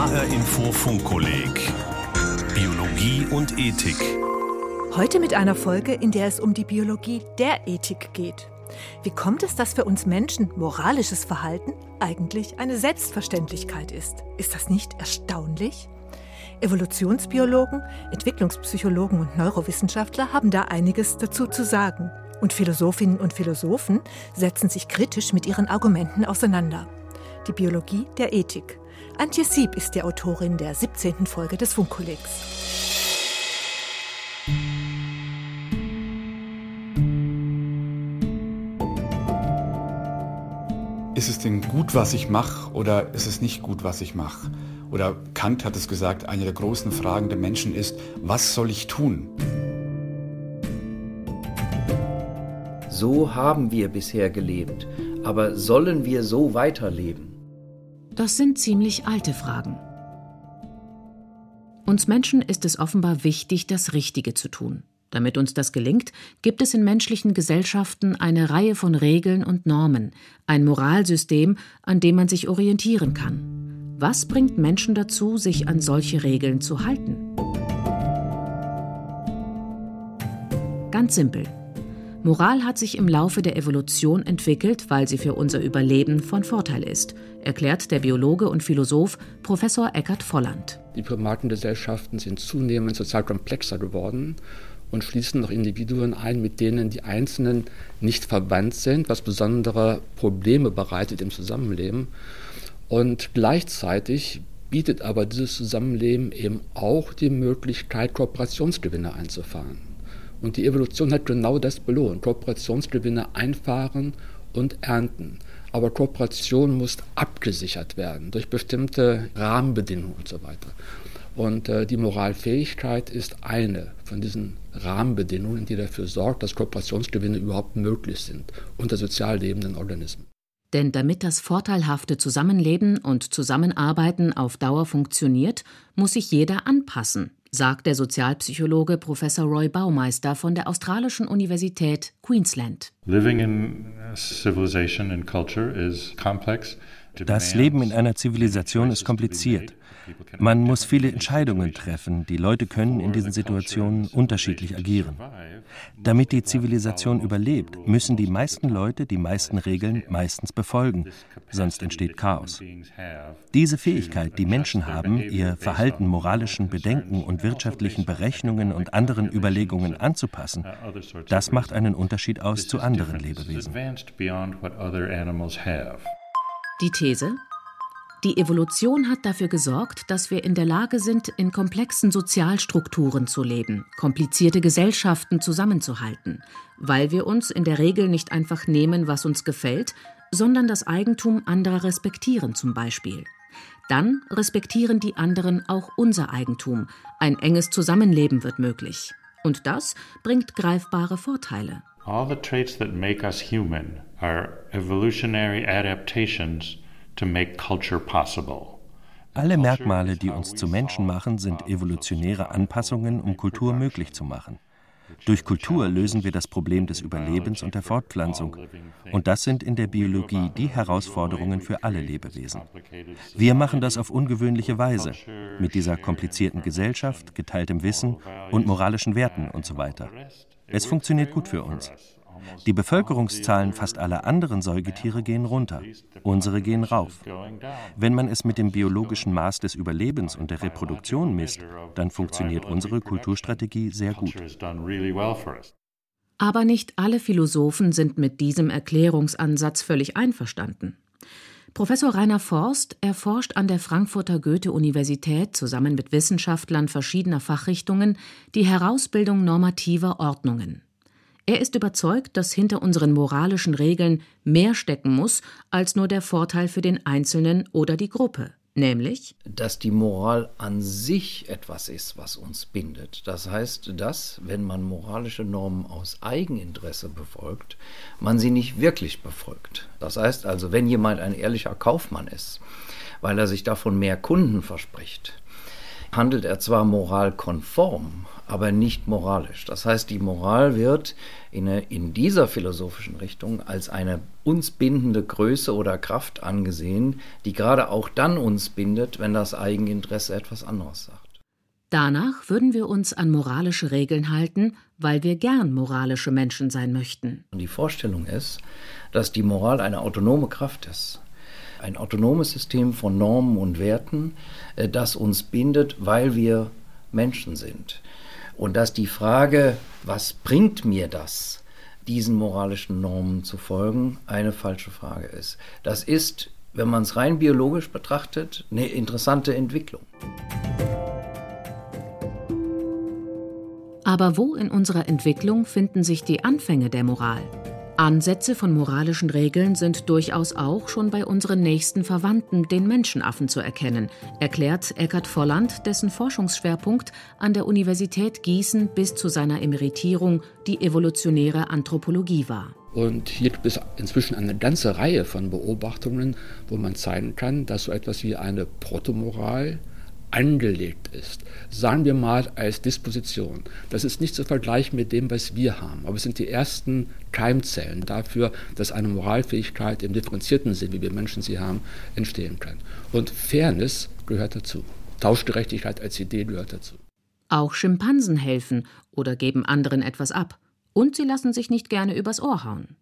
HR Info Funkkolleg Biologie und Ethik. Heute mit einer Folge, in der es um die Biologie der Ethik geht. Wie kommt es, dass für uns Menschen moralisches Verhalten eigentlich eine Selbstverständlichkeit ist? Ist das nicht erstaunlich? Evolutionsbiologen, Entwicklungspsychologen und Neurowissenschaftler haben da einiges dazu zu sagen. Und Philosophinnen und Philosophen setzen sich kritisch mit ihren Argumenten auseinander. Die Biologie der Ethik. Antje Sieb ist die Autorin der 17. Folge des Funkkollegs. Ist es denn gut, was ich mache, oder ist es nicht gut, was ich mache? Oder Kant hat es gesagt, eine der großen Fragen der Menschen ist, was soll ich tun? So haben wir bisher gelebt, aber sollen wir so weiterleben? Das sind ziemlich alte Fragen. Uns Menschen ist es offenbar wichtig, das Richtige zu tun. Damit uns das gelingt, gibt es in menschlichen Gesellschaften eine Reihe von Regeln und Normen, ein Moralsystem, an dem man sich orientieren kann. Was bringt Menschen dazu, sich an solche Regeln zu halten? Ganz simpel. Moral hat sich im Laufe der Evolution entwickelt, weil sie für unser Überleben von Vorteil ist, erklärt der Biologe und Philosoph Professor Eckhard Volland. Die Primatengesellschaften sind zunehmend sozial komplexer geworden und schließen noch Individuen ein, mit denen die Einzelnen nicht verwandt sind, was besondere Probleme bereitet im Zusammenleben. Und gleichzeitig bietet aber dieses Zusammenleben eben auch die Möglichkeit, Kooperationsgewinne einzufahren. Und die Evolution hat genau das belohnt. Kooperationsgewinne einfahren und ernten. Aber Kooperation muss abgesichert werden durch bestimmte Rahmenbedingungen und so weiter. Und äh, die Moralfähigkeit ist eine von diesen Rahmenbedingungen, die dafür sorgt, dass Kooperationsgewinne überhaupt möglich sind unter sozial lebenden Organismen. Denn damit das vorteilhafte Zusammenleben und Zusammenarbeiten auf Dauer funktioniert, muss sich jeder anpassen, sagt der Sozialpsychologe Professor Roy Baumeister von der australischen Universität Queensland. Das Leben in einer Zivilisation ist kompliziert. Man muss viele Entscheidungen treffen. Die Leute können in diesen Situationen unterschiedlich agieren. Damit die Zivilisation überlebt, müssen die meisten Leute die meisten Regeln meistens befolgen, sonst entsteht Chaos. Diese Fähigkeit, die Menschen haben, ihr Verhalten moralischen Bedenken und wirtschaftlichen Berechnungen und anderen Überlegungen anzupassen, das macht einen Unterschied aus zu anderen Lebewesen. Die These? Die Evolution hat dafür gesorgt, dass wir in der Lage sind, in komplexen Sozialstrukturen zu leben, komplizierte Gesellschaften zusammenzuhalten, weil wir uns in der Regel nicht einfach nehmen, was uns gefällt, sondern das Eigentum anderer respektieren zum Beispiel. Dann respektieren die anderen auch unser Eigentum, ein enges Zusammenleben wird möglich. Und das bringt greifbare Vorteile. All the traits that make us human are evolutionary adaptations to make culture possible. Alle Merkmale, die uns zu Menschen machen, sind evolutionäre Anpassungen, um Kultur möglich zu machen. Durch Kultur lösen wir das Problem des Überlebens und der Fortpflanzung. Und das sind in der Biologie die Herausforderungen für alle Lebewesen. Wir machen das auf ungewöhnliche Weise, mit dieser komplizierten Gesellschaft, geteiltem Wissen und moralischen Werten und so weiter. Es funktioniert gut für uns. Die Bevölkerungszahlen fast aller anderen Säugetiere gehen runter, unsere gehen rauf. Wenn man es mit dem biologischen Maß des Überlebens und der Reproduktion misst, dann funktioniert unsere Kulturstrategie sehr gut. Aber nicht alle Philosophen sind mit diesem Erklärungsansatz völlig einverstanden. Professor Rainer Forst erforscht an der Frankfurter Goethe-Universität zusammen mit Wissenschaftlern verschiedener Fachrichtungen die Herausbildung normativer Ordnungen. Er ist überzeugt, dass hinter unseren moralischen Regeln mehr stecken muss als nur der Vorteil für den Einzelnen oder die Gruppe. Nämlich, dass die Moral an sich etwas ist, was uns bindet. Das heißt, dass, wenn man moralische Normen aus Eigeninteresse befolgt, man sie nicht wirklich befolgt. Das heißt also, wenn jemand ein ehrlicher Kaufmann ist, weil er sich davon mehr Kunden verspricht, handelt er zwar moralkonform, aber nicht moralisch. Das heißt, die Moral wird in, in, dieser philosophischen Richtung als eine uns bindende Größe oder Kraft angesehen, die gerade auch dann uns bindet, wenn das Eigeninteresse etwas anderes sagt. Danach würden wir uns an moralische Regeln halten, weil wir gern moralische Menschen sein möchten. Und die Vorstellung ist, dass die Moral eine autonome Kraft ist. Ein autonomes System von Normen und Werten, äh, das uns bindet, weil wir Menschen sind. Und dass die Frage, was bringt mir das, diesen moralischen Normen zu folgen, eine falsche Frage ist. Das ist, wenn man es rein biologisch betrachtet, eine interessante Entwicklung. Aber wo in unserer Entwicklung finden sich die Anfänge der Moral? Ansätze von moralischen Regeln sind durchaus auch schon bei unseren nächsten Verwandten, den Menschenaffen, zu erkennen, erklärt Eckhard Volland, dessen Forschungsschwerpunkt an der Universität Gießen bis zu seiner Emeritierung die evolutionäre Anthropologie war. Und hier gibt es inzwischen eine ganze Reihe von Beobachtungen, wo man zeigen kann, dass so etwas wie eine Protomoral angelegt ist, sagen wir mal als Disposition. Das ist nicht zu vergleichen mit dem, was wir haben, aber es sind die ersten Keimzellen dafür, dass eine Moralfähigkeit im differenzierten Sinn, wie wir Menschen sie haben, entstehen kann. Und Fairness gehört dazu. Tauschgerechtigkeit als Idee gehört dazu. Auch Schimpansen helfen oder geben anderen etwas ab. Und sie lassen sich nicht gerne übers Ohr hauen.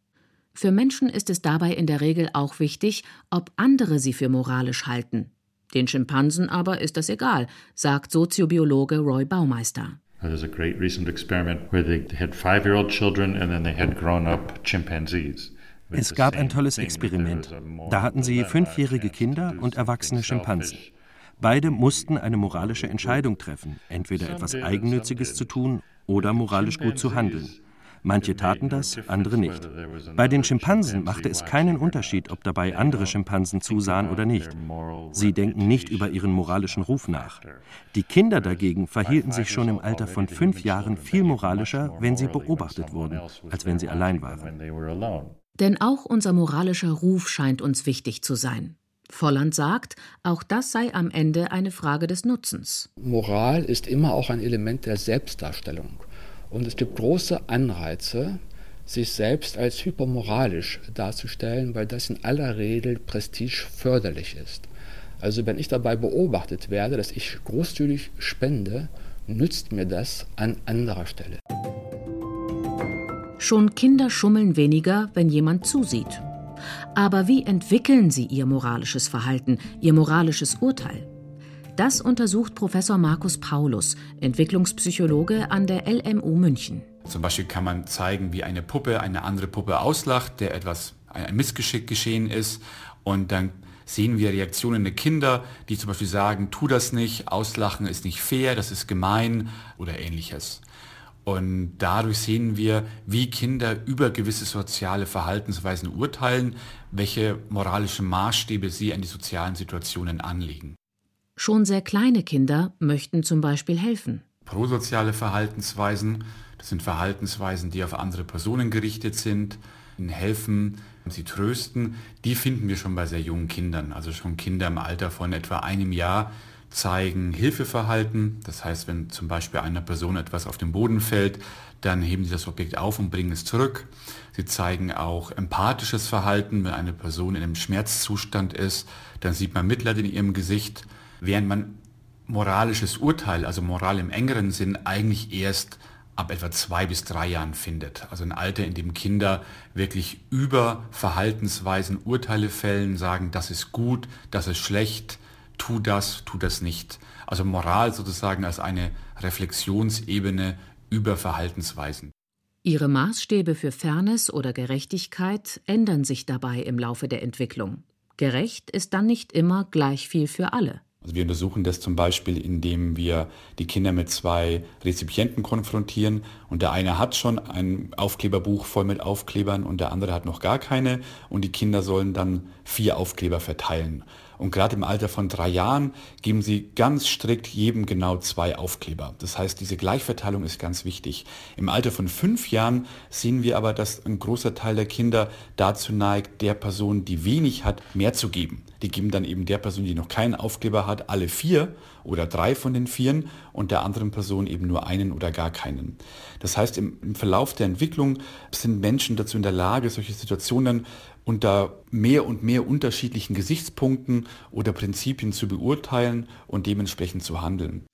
Für Menschen ist es dabei in der Regel auch wichtig, ob andere sie für moralisch halten, den Schimpansen aber ist das egal, sagt Soziobiologe Roy Baumeister. There's a great recent experiment where they had five-year-old children and then they had grown-up chimpanzees. Es gab ein tolles Experiment. Da hatten sie fünfjährige Kinder und erwachsene Schimpansen. Beide mussten eine moralische Entscheidung treffen, entweder etwas Eigennütziges zu tun oder moralisch gut zu handeln. Manche taten das, andere nicht. Bei den Schimpansen machte es keinen Unterschied, ob dabei andere Schimpansen zusahen oder nicht. Sie denken nicht über ihren moralischen Ruf nach. Die Kinder dagegen verhielten sich schon im Alter von fünf Jahren viel moralischer, wenn sie beobachtet wurden, als wenn sie allein waren. Denn auch unser moralischer Ruf scheint uns wichtig zu sein. Volland sagt, auch das sei am Ende eine Frage des Nutzens. Moral ist immer auch ein Element der Selbstdarstellung. Und es gibt große Anreize, sich selbst als hypermoralisch darzustellen, weil das in aller Regel prestigeförderlich ist. Also wenn ich dabei beobachtet werde, dass ich großzügig spende, nützt mir das an anderer Stelle. Schon Kinder schummeln weniger, wenn jemand zusieht. Aber wie entwickeln sie ihr moralisches Verhalten, ihr moralisches Urteil? Das untersucht Professor Markus Paulus, Entwicklungspsychologe an der LMU München. Zum Beispiel kann man zeigen, wie eine Puppe eine andere Puppe auslacht, der etwas ein Missgeschick geschehen ist. Und dann sehen wir Reaktionen der Kinder, die zum Beispiel sagen, tu das nicht, auslachen ist nicht fair, das ist gemein oder ähnliches. Und dadurch sehen wir, wie Kinder über gewisse soziale Verhaltensweisen urteilen, welche moralischen Maßstäbe sie an die sozialen Situationen anlegen. Schon sehr kleine Kinder möchten zum Beispiel helfen. Prosoziale Verhaltensweisen, das sind Verhaltensweisen, die auf andere Personen gerichtet sind, ihnen helfen, sie trösten, die finden wir schon bei sehr jungen Kindern. Also schon Kinder im Alter von etwa einem Jahr zeigen Hilfeverhalten. Das heißt, wenn zum Beispiel einer Person etwas auf den Boden fällt, dann heben sie das Objekt auf und bringen es zurück. Sie zeigen auch empathisches Verhalten. Wenn eine Person in einem Schmerzzustand ist, dann sieht man Mitleid in ihrem Gesicht während man moralisches Urteil, also Moral im engeren Sinn, eigentlich erst ab etwa zwei bis drei Jahren findet. Also ein Alter, in dem Kinder wirklich über Verhaltensweisen Urteile fällen, sagen, das ist gut, das ist schlecht, tu das, tu das nicht. Also Moral sozusagen als eine Reflexionsebene über Verhaltensweisen. Ihre Maßstäbe für Fairness oder Gerechtigkeit ändern sich dabei im Laufe der Entwicklung. Gerecht ist dann nicht immer gleich viel für alle. Also wir untersuchen das zum Beispiel, indem wir die Kinder mit zwei Rezipienten konfrontieren und der eine hat schon ein Aufkleberbuch voll mit Aufklebern und der andere hat noch gar keine und die Kinder sollen dann vier Aufkleber verteilen. Und gerade im Alter von drei Jahren geben sie ganz strikt jedem genau zwei Aufkleber. Das heißt, diese Gleichverteilung ist ganz wichtig. Im Alter von fünf Jahren sehen wir aber, dass ein großer Teil der Kinder dazu neigt, der Person, die wenig hat, mehr zu geben. Die geben dann eben der Person, die noch keinen Aufkleber hat, alle vier oder drei von den vieren und der anderen Person eben nur einen oder gar keinen. Das heißt, im, im Verlauf der Entwicklung sind Menschen dazu in der Lage, solche Situationen unter mehr und mehr unterschiedlichen Gesichtspunkten oder Prinzipien zu beurteilen und dementsprechend zu handeln.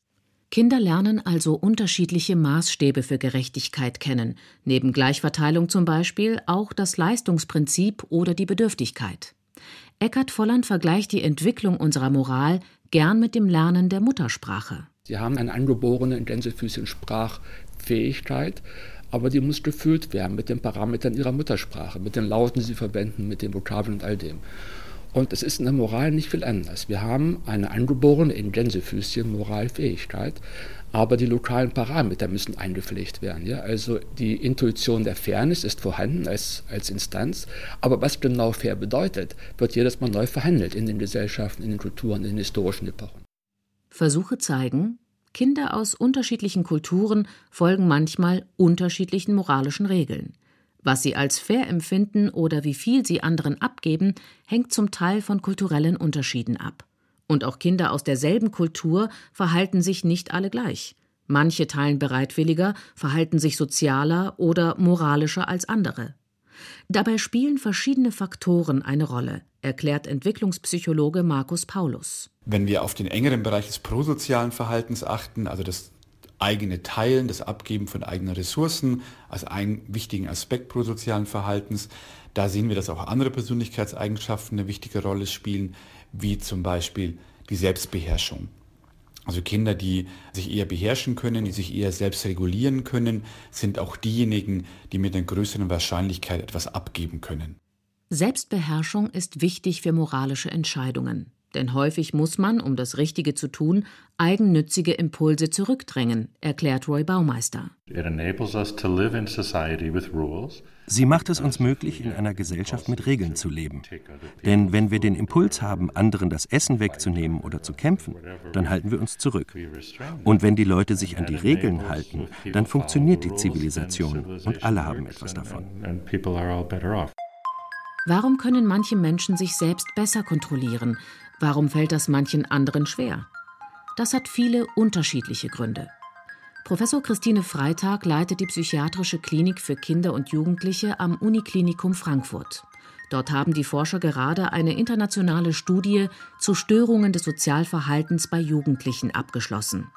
Kinder lernen also unterschiedliche Maßstäbe für Gerechtigkeit kennen, neben Gleichverteilung zum Beispiel auch das Leistungsprinzip oder die Bedürftigkeit. Eckhard Volland vergleicht die Entwicklung unserer Moral gern mit dem Lernen der Muttersprache. Sie haben eine angeborene Gänsefüßchen Sprachfähigkeit, aber die muss gefüllt werden mit den Parametern ihrer Muttersprache, mit den Lauten, die sie verwenden, mit den Vokabeln und all dem. Und es ist in der Moral nicht viel anders. Wir haben eine angeborene, in Gänsefüßchen, Moralfähigkeit, aber die lokalen Parameter müssen eingepflegt werden. Ja? Also die Intuition der Fairness ist vorhanden als, als Instanz, aber was genau fair bedeutet, wird jedes Mal neu verhandelt in den Gesellschaften, in den Kulturen, in den historischen Epochen. Versuche zeigen, Kinder aus unterschiedlichen Kulturen folgen manchmal unterschiedlichen moralischen Regeln. Was sie als fair empfinden oder wie viel sie anderen abgeben, hängt zum Teil von kulturellen Unterschieden ab. Und auch Kinder aus derselben Kultur verhalten sich nicht alle gleich. Manche teilen bereitwilliger, verhalten sich sozialer oder moralischer als andere. Dabei spielen verschiedene Faktoren eine Rolle, erklärt Entwicklungspsychologe Markus Paulus. Wenn wir auf den engeren Bereich des prosozialen Verhaltens achten, also das eigene Teilen, das Abgeben von eigenen Ressourcen als einen wichtigen Aspekt prosozialen Verhaltens, da sehen wir, dass auch andere Persönlichkeitseigenschaften eine wichtige Rolle spielen, wie zum Beispiel die Selbstbeherrschung. Also Kinder, die sich eher beherrschen können, die sich eher selbst regulieren können, sind auch diejenigen, die mit einer größeren Wahrscheinlichkeit etwas abgeben können. Selbstbeherrschung ist wichtig für moralische Entscheidungen. Denn häufig muss man, um das Richtige zu tun, eigennützige Impulse zurückdrängen, erklärt Roy Baumeister. Sie macht es uns möglich, in einer Gesellschaft mit Regeln zu leben. Denn wenn wir den Impuls haben, anderen das Essen wegzunehmen oder zu kämpfen, dann halten wir uns zurück. Und wenn die Leute sich an die Regeln halten, dann funktioniert die Zivilisation und alle haben etwas davon. Warum können manche Menschen sich selbst besser kontrollieren? Warum fällt das manchen anderen schwer? Das hat viele unterschiedliche Gründe. Professor Christine Freitag leitet die psychiatrische Klinik für Kinder und Jugendliche am Uniklinikum Frankfurt. Dort haben die Forscher gerade eine internationale Studie zu Störungen des Sozialverhaltens bei Jugendlichen abgeschlossen.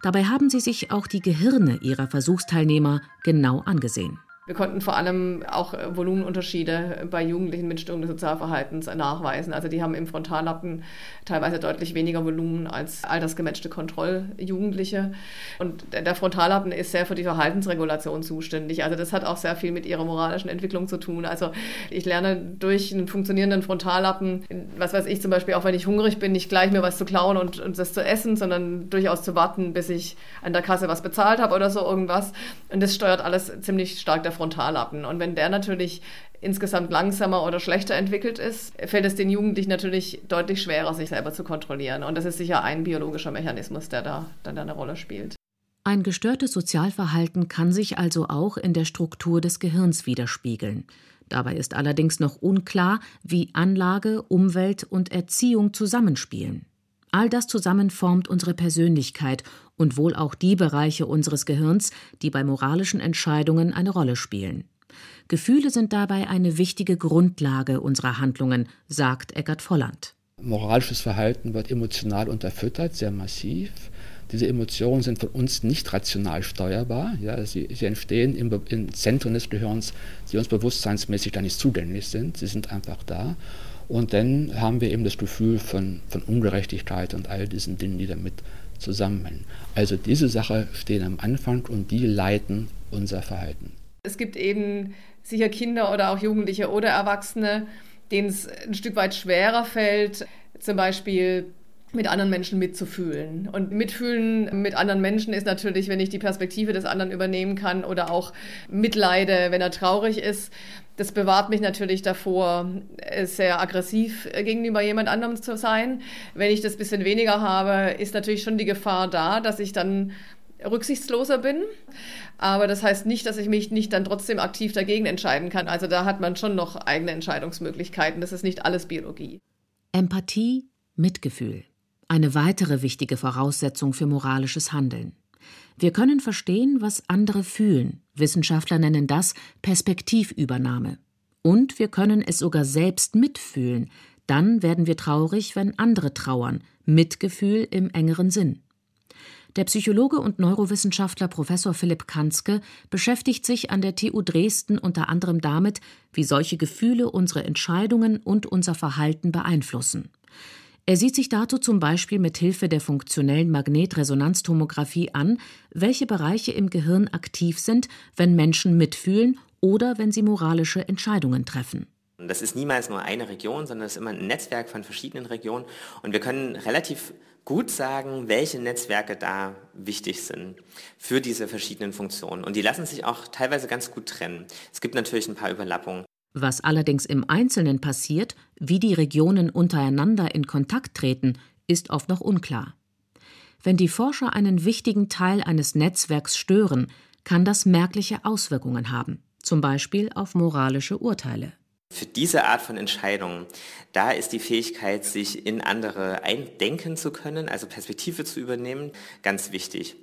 Dabei haben sie sich auch die Gehirne ihrer Versuchsteilnehmer genau angesehen. Wir konnten vor allem auch äh, Volumenunterschiede bei Jugendlichen mit Störungen des Sozialverhaltens nachweisen. Also die haben im Frontallappen teilweise deutlich weniger Volumen als altersgematchte Kontrolljugendliche. Und der Frontallappen ist sehr für die Verhaltensregulation zuständig. Also das hat auch sehr viel mit ihrer moralischen Entwicklung zu tun. Also ich lerne durch einen funktionierenden Frontallappen, was weiß ich zum Beispiel, auch wenn ich hungrig bin, nicht gleich mir was zu klauen und, und das zu essen, sondern durchaus zu warten, bis ich an der Kasse was bezahlt habe oder so irgendwas. Und das steuert alles ziemlich stark davon Frontallappen. Und wenn der natürlich insgesamt langsamer oder schlechter entwickelt ist, fällt es den Jugendlichen natürlich deutlich schwerer, sich selber zu kontrollieren. Und das ist sicher ein biologischer Mechanismus, der da dann eine Rolle spielt. Ein gestörtes Sozialverhalten kann sich also auch in der Struktur des Gehirns widerspiegeln. Dabei ist allerdings noch unklar, wie Anlage, Umwelt und Erziehung zusammenspielen. All das zusammen formt unsere Persönlichkeit und wohl auch die Bereiche unseres Gehirns, die bei moralischen Entscheidungen eine Rolle spielen. Gefühle sind dabei eine wichtige Grundlage unserer Handlungen, sagt Eckart Volland. Moralisches Verhalten wird emotional unterfüttert, sehr massiv. Diese Emotionen sind von uns nicht rational steuerbar. Ja, sie, sie entstehen im, in Zentren des Gehirns, die uns bewusstseinsmäßig da nicht zugänglich sind. Sie sind einfach da. Und dann haben wir eben das Gefühl von, von Ungerechtigkeit und all diesen Dingen, die damit zusammenhängen. Also diese Sache stehen am Anfang und die leiten unser Verhalten. Es gibt eben sicher Kinder oder auch Jugendliche oder Erwachsene, denen es ein Stück weit schwerer fällt, zum Beispiel mit anderen Menschen mitzufühlen. Und mitfühlen mit anderen Menschen ist natürlich, wenn ich die Perspektive des anderen übernehmen kann oder auch mitleide, wenn er traurig ist. Das bewahrt mich natürlich davor, sehr aggressiv gegenüber jemand anderem zu sein. Wenn ich das ein bisschen weniger habe, ist natürlich schon die Gefahr da, dass ich dann rücksichtsloser bin. Aber das heißt nicht, dass ich mich nicht dann trotzdem aktiv dagegen entscheiden kann. Also da hat man schon noch eigene Entscheidungsmöglichkeiten. Das ist nicht alles Biologie. Empathie, Mitgefühl. Eine weitere wichtige Voraussetzung für moralisches Handeln. Wir können verstehen, was andere fühlen. Wissenschaftler nennen das Perspektivübernahme. Und wir können es sogar selbst mitfühlen. Dann werden wir traurig, wenn andere trauern. Mitgefühl im engeren Sinn. Der Psychologe und Neurowissenschaftler Professor Philipp Kanzke beschäftigt sich an der TU Dresden unter anderem damit, wie solche Gefühle unsere Entscheidungen und unser Verhalten beeinflussen. Er sieht sich dazu zum Beispiel mit Hilfe der funktionellen Magnetresonanztomographie an, welche Bereiche im Gehirn aktiv sind, wenn Menschen mitfühlen oder wenn sie moralische Entscheidungen treffen. Das ist niemals nur eine Region, sondern es ist immer ein Netzwerk von verschiedenen Regionen. Und wir können relativ gut sagen, welche Netzwerke da wichtig sind für diese verschiedenen Funktionen. Und die lassen sich auch teilweise ganz gut trennen. Es gibt natürlich ein paar Überlappungen. Was allerdings im Einzelnen passiert, wie die Regionen untereinander in Kontakt treten, ist oft noch unklar. Wenn die Forscher einen wichtigen Teil eines Netzwerks stören, kann das merkliche Auswirkungen haben, zum Beispiel auf moralische Urteile. Für diese Art von Entscheidungen, da ist die Fähigkeit, sich in andere eindenken zu können, also Perspektive zu übernehmen, ganz wichtig.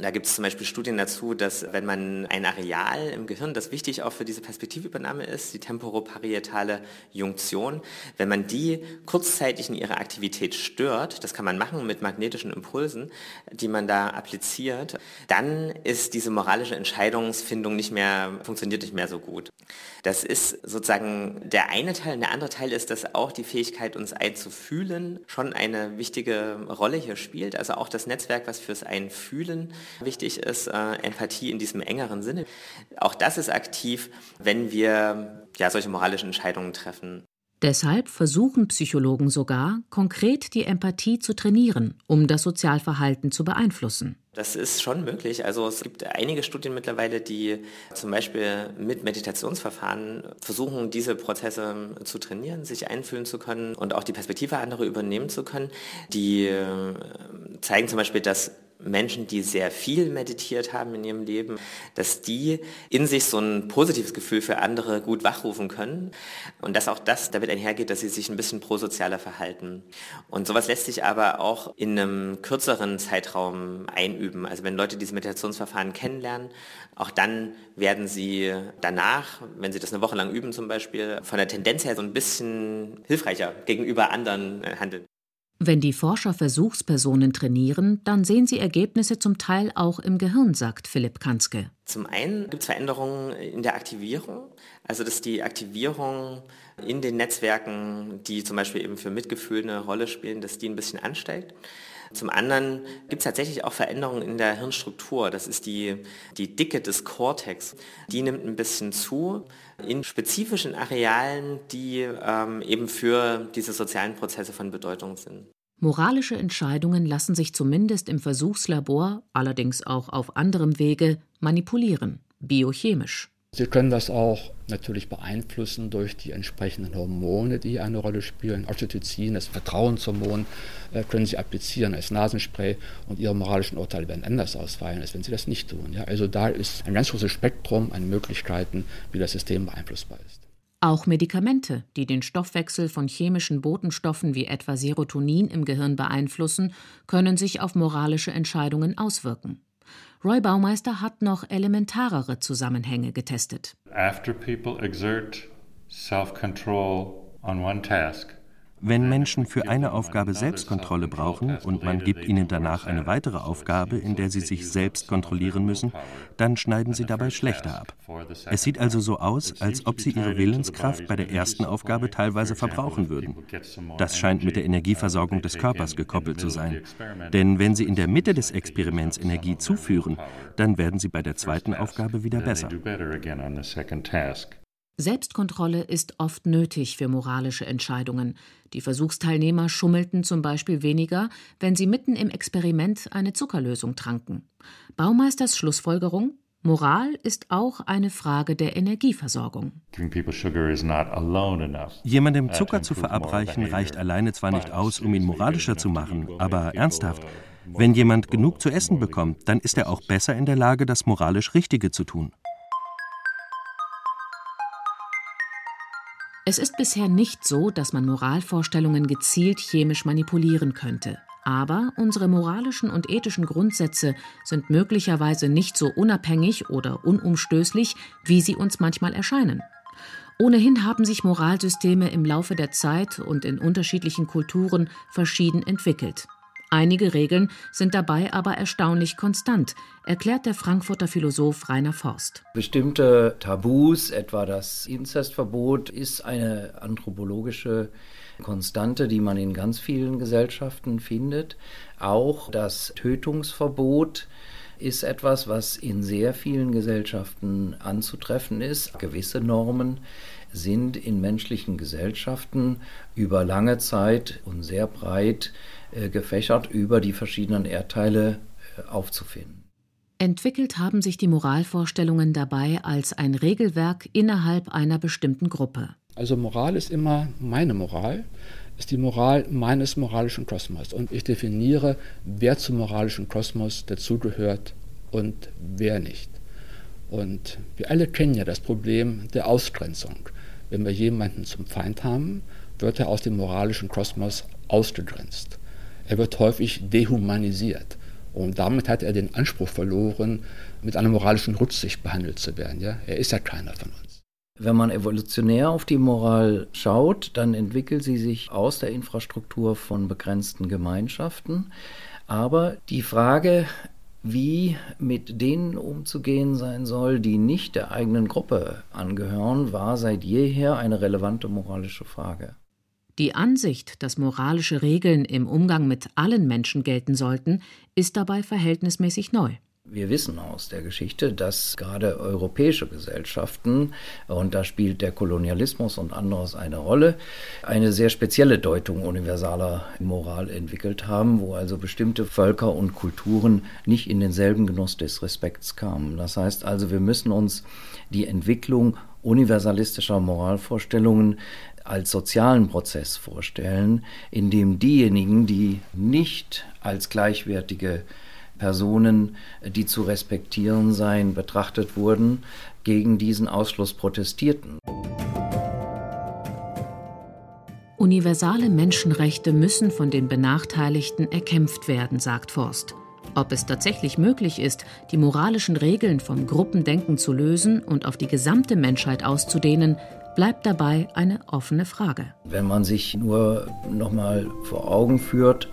Da gibt es zum Beispiel Studien dazu, dass wenn man ein Areal im Gehirn, das wichtig auch für diese Perspektivübernahme ist, die temporoparietale Junktion, wenn man die kurzzeitig in ihrer Aktivität stört, das kann man machen mit magnetischen Impulsen, die man da appliziert, dann ist diese moralische Entscheidungsfindung nicht mehr, funktioniert nicht mehr so gut. Das ist sozusagen der eine Teil. Und der andere Teil ist, dass auch die Fähigkeit, uns einzufühlen, schon eine wichtige Rolle hier spielt. Also auch das Netzwerk, was fürs Einfühlen wichtig ist, äh, Empathie in diesem engeren Sinne. Auch das ist aktiv, wenn wir ja solche moralischen Entscheidungen treffen. Deshalb versuchen Psychologen sogar, konkret die Empathie zu trainieren, um das Sozialverhalten zu beeinflussen. Das ist schon möglich. Also es gibt einige Studien mittlerweile, die zum Beispiel mit Meditationsverfahren versuchen, diese Prozesse zu trainieren, sich einfühlen zu können und auch die Perspektive anderer übernehmen zu können. Die äh, zeigen zum Beispiel, dass Menschen, die sehr viel meditiert haben in ihrem Leben, dass die in sich so ein positives Gefühl für andere gut wachrufen können und dass auch das damit einhergeht, dass sie sich ein bisschen prosozialer verhalten. Und sowas lässt sich aber auch in einem kürzeren Zeitraum einüben. Also wenn Leute diese Meditationsverfahren kennenlernen, auch dann werden sie danach, wenn sie das eine Woche lang üben zum Beispiel, von der Tendenz her so ein bisschen hilfreicher gegenüber anderen äh, handeln. Wenn die Forscher Versuchspersonen trainieren, dann sehen sie Ergebnisse zum Teil auch im Gehirn, sagt Philipp Kanzke. Zum einen gibt es Veränderungen in der Aktivierung, also dass die Aktivierung in den Netzwerken, die zum Beispiel eben für Mitgefühl eine Rolle spielen, dass die ein bisschen ansteigt. Zum anderen gibt es tatsächlich auch Veränderungen in der Hirnstruktur. Das ist die, die Dicke des Cortex. Die nimmt ein bisschen zu in spezifischen Arealen, die ähm, eben für diese sozialen Prozesse von Bedeutung sind. Moralische Entscheidungen lassen sich zumindest im Versuchslabor, allerdings auch auf anderem Wege, manipulieren, biochemisch. Sie können das auch natürlich beeinflussen durch die entsprechenden Hormone, die eine Rolle spielen. Oxytocin, das Vertrauenshormon, äh, können Sie applizieren als Nasenspray und Ihre moralischen Urteile werden anders ausfallen, als wenn Sie das nicht tun. Ja, also da ist ein ganz großes Spektrum an Möglichkeiten, wie das System beeinflussbar ist. Auch Medikamente, die den Stoffwechsel von chemischen Botenstoffen wie etwa Serotonin im Gehirn beeinflussen, können sich auf moralische Entscheidungen auswirken. Roy Baumeister hat noch elementarere Zusammenhänge getestet. After people exert self-control on one task, wenn Menschen für eine Aufgabe Selbstkontrolle brauchen und man gibt ihnen danach eine weitere Aufgabe, in der sie sich selbst kontrollieren müssen, dann schneiden sie dabei schlechter ab. Es sieht also so aus, als ob sie ihre Willenskraft bei der ersten Aufgabe teilweise verbrauchen würden. Das scheint mit der Energieversorgung des Körpers gekoppelt zu sein. Denn wenn sie in der Mitte des Experiments Energie zuführen, dann werden sie bei der zweiten Aufgabe wieder besser. Selbstkontrolle ist oft nötig für moralische Entscheidungen. Die Versuchsteilnehmer schummelten zum Beispiel weniger, wenn sie mitten im Experiment eine Zuckerlösung tranken. Baumeisters Schlussfolgerung Moral ist auch eine Frage der Energieversorgung. Jemandem Zucker zu verabreichen reicht alleine zwar nicht aus, um ihn moralischer zu machen, aber ernsthaft, wenn jemand genug zu essen bekommt, dann ist er auch besser in der Lage, das moralisch Richtige zu tun. Es ist bisher nicht so, dass man Moralvorstellungen gezielt chemisch manipulieren könnte. Aber unsere moralischen und ethischen Grundsätze sind möglicherweise nicht so unabhängig oder unumstößlich, wie sie uns manchmal erscheinen. Ohnehin haben sich Moralsysteme im Laufe der Zeit und in unterschiedlichen Kulturen verschieden entwickelt. Einige Regeln sind dabei aber erstaunlich konstant, erklärt der Frankfurter Philosoph Rainer Forst. Bestimmte Tabus, etwa das Inzestverbot, ist eine anthropologische Konstante, die man in ganz vielen Gesellschaften findet. Auch das Tötungsverbot ist etwas, was in sehr vielen Gesellschaften anzutreffen ist. Gewisse Normen sind in menschlichen Gesellschaften über lange Zeit und sehr breit gefächert über die verschiedenen Erdteile äh, aufzufinden. Entwickelt haben sich die Moralvorstellungen dabei als ein Regelwerk innerhalb einer bestimmten Gruppe. Also Moral ist immer meine Moral, ist die Moral meines moralischen Kosmos. Und ich definiere, wer zum moralischen Kosmos dazugehört und wer nicht. Und wir alle kennen ja das Problem der Ausgrenzung. Wenn wir jemanden zum Feind haben, wird er aus dem moralischen Kosmos ausgegrenzt. Er wird häufig dehumanisiert. Und damit hat er den Anspruch verloren, mit einer moralischen Rücksicht behandelt zu werden. Ja? Er ist ja keiner von uns. Wenn man evolutionär auf die Moral schaut, dann entwickelt sie sich aus der Infrastruktur von begrenzten Gemeinschaften. Aber die Frage, wie mit denen umzugehen sein soll, die nicht der eigenen Gruppe angehören, war seit jeher eine relevante moralische Frage. Die Ansicht, dass moralische Regeln im Umgang mit allen Menschen gelten sollten, ist dabei verhältnismäßig neu. Wir wissen aus der Geschichte, dass gerade europäische Gesellschaften, und da spielt der Kolonialismus und anderes eine Rolle, eine sehr spezielle Deutung universaler Moral entwickelt haben, wo also bestimmte Völker und Kulturen nicht in denselben Genuss des Respekts kamen. Das heißt also, wir müssen uns die Entwicklung universalistischer Moralvorstellungen als sozialen Prozess vorstellen, in dem diejenigen, die nicht als gleichwertige Personen, die zu respektieren seien, betrachtet wurden, gegen diesen Ausschluss protestierten. Universale Menschenrechte müssen von den Benachteiligten erkämpft werden, sagt Forst. Ob es tatsächlich möglich ist, die moralischen Regeln vom Gruppendenken zu lösen und auf die gesamte Menschheit auszudehnen, bleibt dabei eine offene Frage. Wenn man sich nur noch mal vor Augen führt,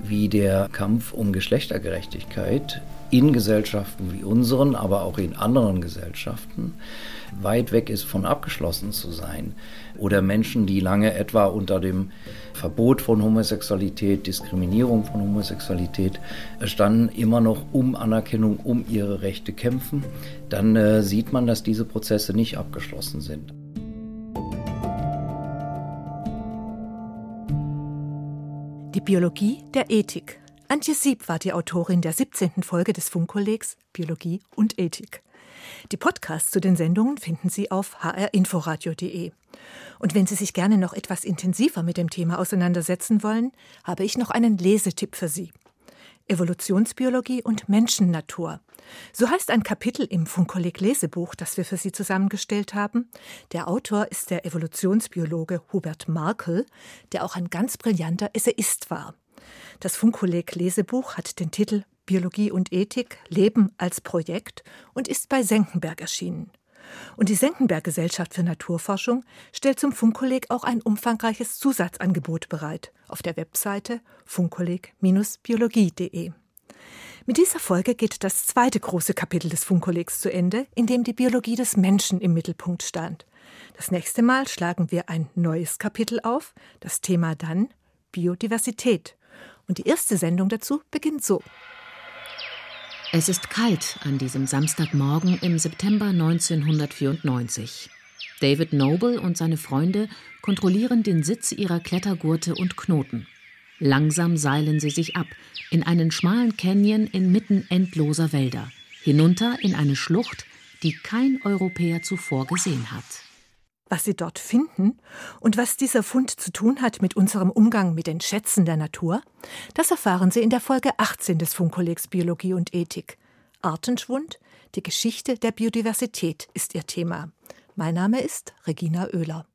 wie der Kampf um Geschlechtergerechtigkeit in Gesellschaften wie unseren, aber auch in anderen Gesellschaften weit weg ist von abgeschlossen zu sein. Oder Menschen, die lange etwa unter dem Verbot von Homosexualität, Diskriminierung von Homosexualität standen, immer noch um Anerkennung, um ihre Rechte kämpfen, dann äh, sieht man, dass diese Prozesse nicht abgeschlossen sind. Die Biologie der Ethik. Antje Sieb war die Autorin der 17. Folge des Funkkollegs Biologie und Ethik. Die Podcasts zu den Sendungen finden Sie auf hrinforadio.de. Und wenn Sie sich gerne noch etwas intensiver mit dem Thema auseinandersetzen wollen, habe ich noch einen Lesetipp für Sie. Evolutionsbiologie und Menschennatur. So heißt ein Kapitel im Funkkolleg Lesebuch, das wir für Sie zusammengestellt haben. Der Autor ist der Evolutionsbiologe Hubert Markel, der auch ein ganz brillanter Essayist war. Das Funkkolleg Lesebuch hat den Titel Biologie und Ethik Leben als Projekt und ist bei Senckenberg erschienen. Und die Senckenberg Gesellschaft für Naturforschung stellt zum Funkkolleg auch ein umfangreiches Zusatzangebot bereit auf der Webseite funkkolleg-biologie.de. Mit dieser Folge geht das zweite große Kapitel des Funkkollegs zu Ende, in dem die Biologie des Menschen im Mittelpunkt stand. Das nächste Mal schlagen wir ein neues Kapitel auf, das Thema dann Biodiversität. Und die erste Sendung dazu beginnt so. Es ist kalt an diesem Samstagmorgen im September 1994. David Noble und seine Freunde kontrollieren den Sitz ihrer Klettergurte und Knoten. Langsam seilen sie sich ab in einen schmalen Canyon inmitten endloser Wälder, hinunter in eine Schlucht, die kein Europäer zuvor gesehen hat. Was sie dort finden und was dieser Fund zu tun hat mit unserem Umgang mit den Schätzen der Natur, das erfahren Sie in der Folge 18 des Funkkollegs Biologie und Ethik. Artenschwund, die Geschichte der Biodiversität ist ihr Thema. Mein Name ist Regina Oehler.